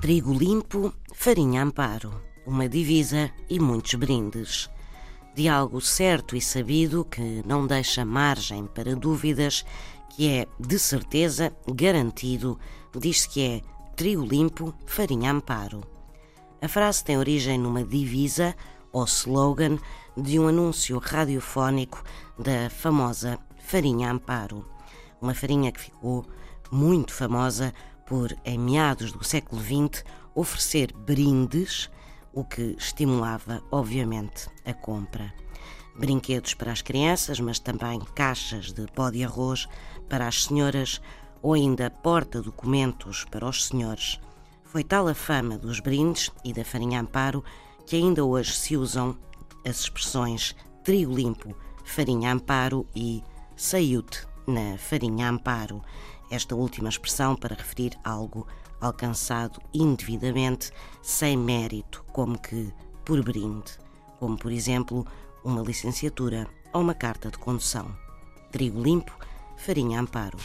Trigo limpo, farinha amparo, uma divisa e muitos brindes. De algo certo e sabido que não deixa margem para dúvidas, que é de certeza garantido, diz-se que é trigo limpo, farinha amparo. A frase tem origem numa divisa ou slogan de um anúncio radiofónico da famosa farinha amparo, uma farinha que ficou muito famosa por, em meados do século XX, oferecer brindes, o que estimulava, obviamente, a compra. Brinquedos para as crianças, mas também caixas de pó de arroz para as senhoras ou ainda porta-documentos para os senhores. Foi tal a fama dos brindes e da farinha amparo que ainda hoje se usam as expressões trigo limpo, farinha amparo e saiute na farinha amparo esta última expressão para referir algo alcançado indevidamente, sem mérito, como que por brinde, como por exemplo uma licenciatura ou uma carta de condução. Trigo limpo, farinha amparo.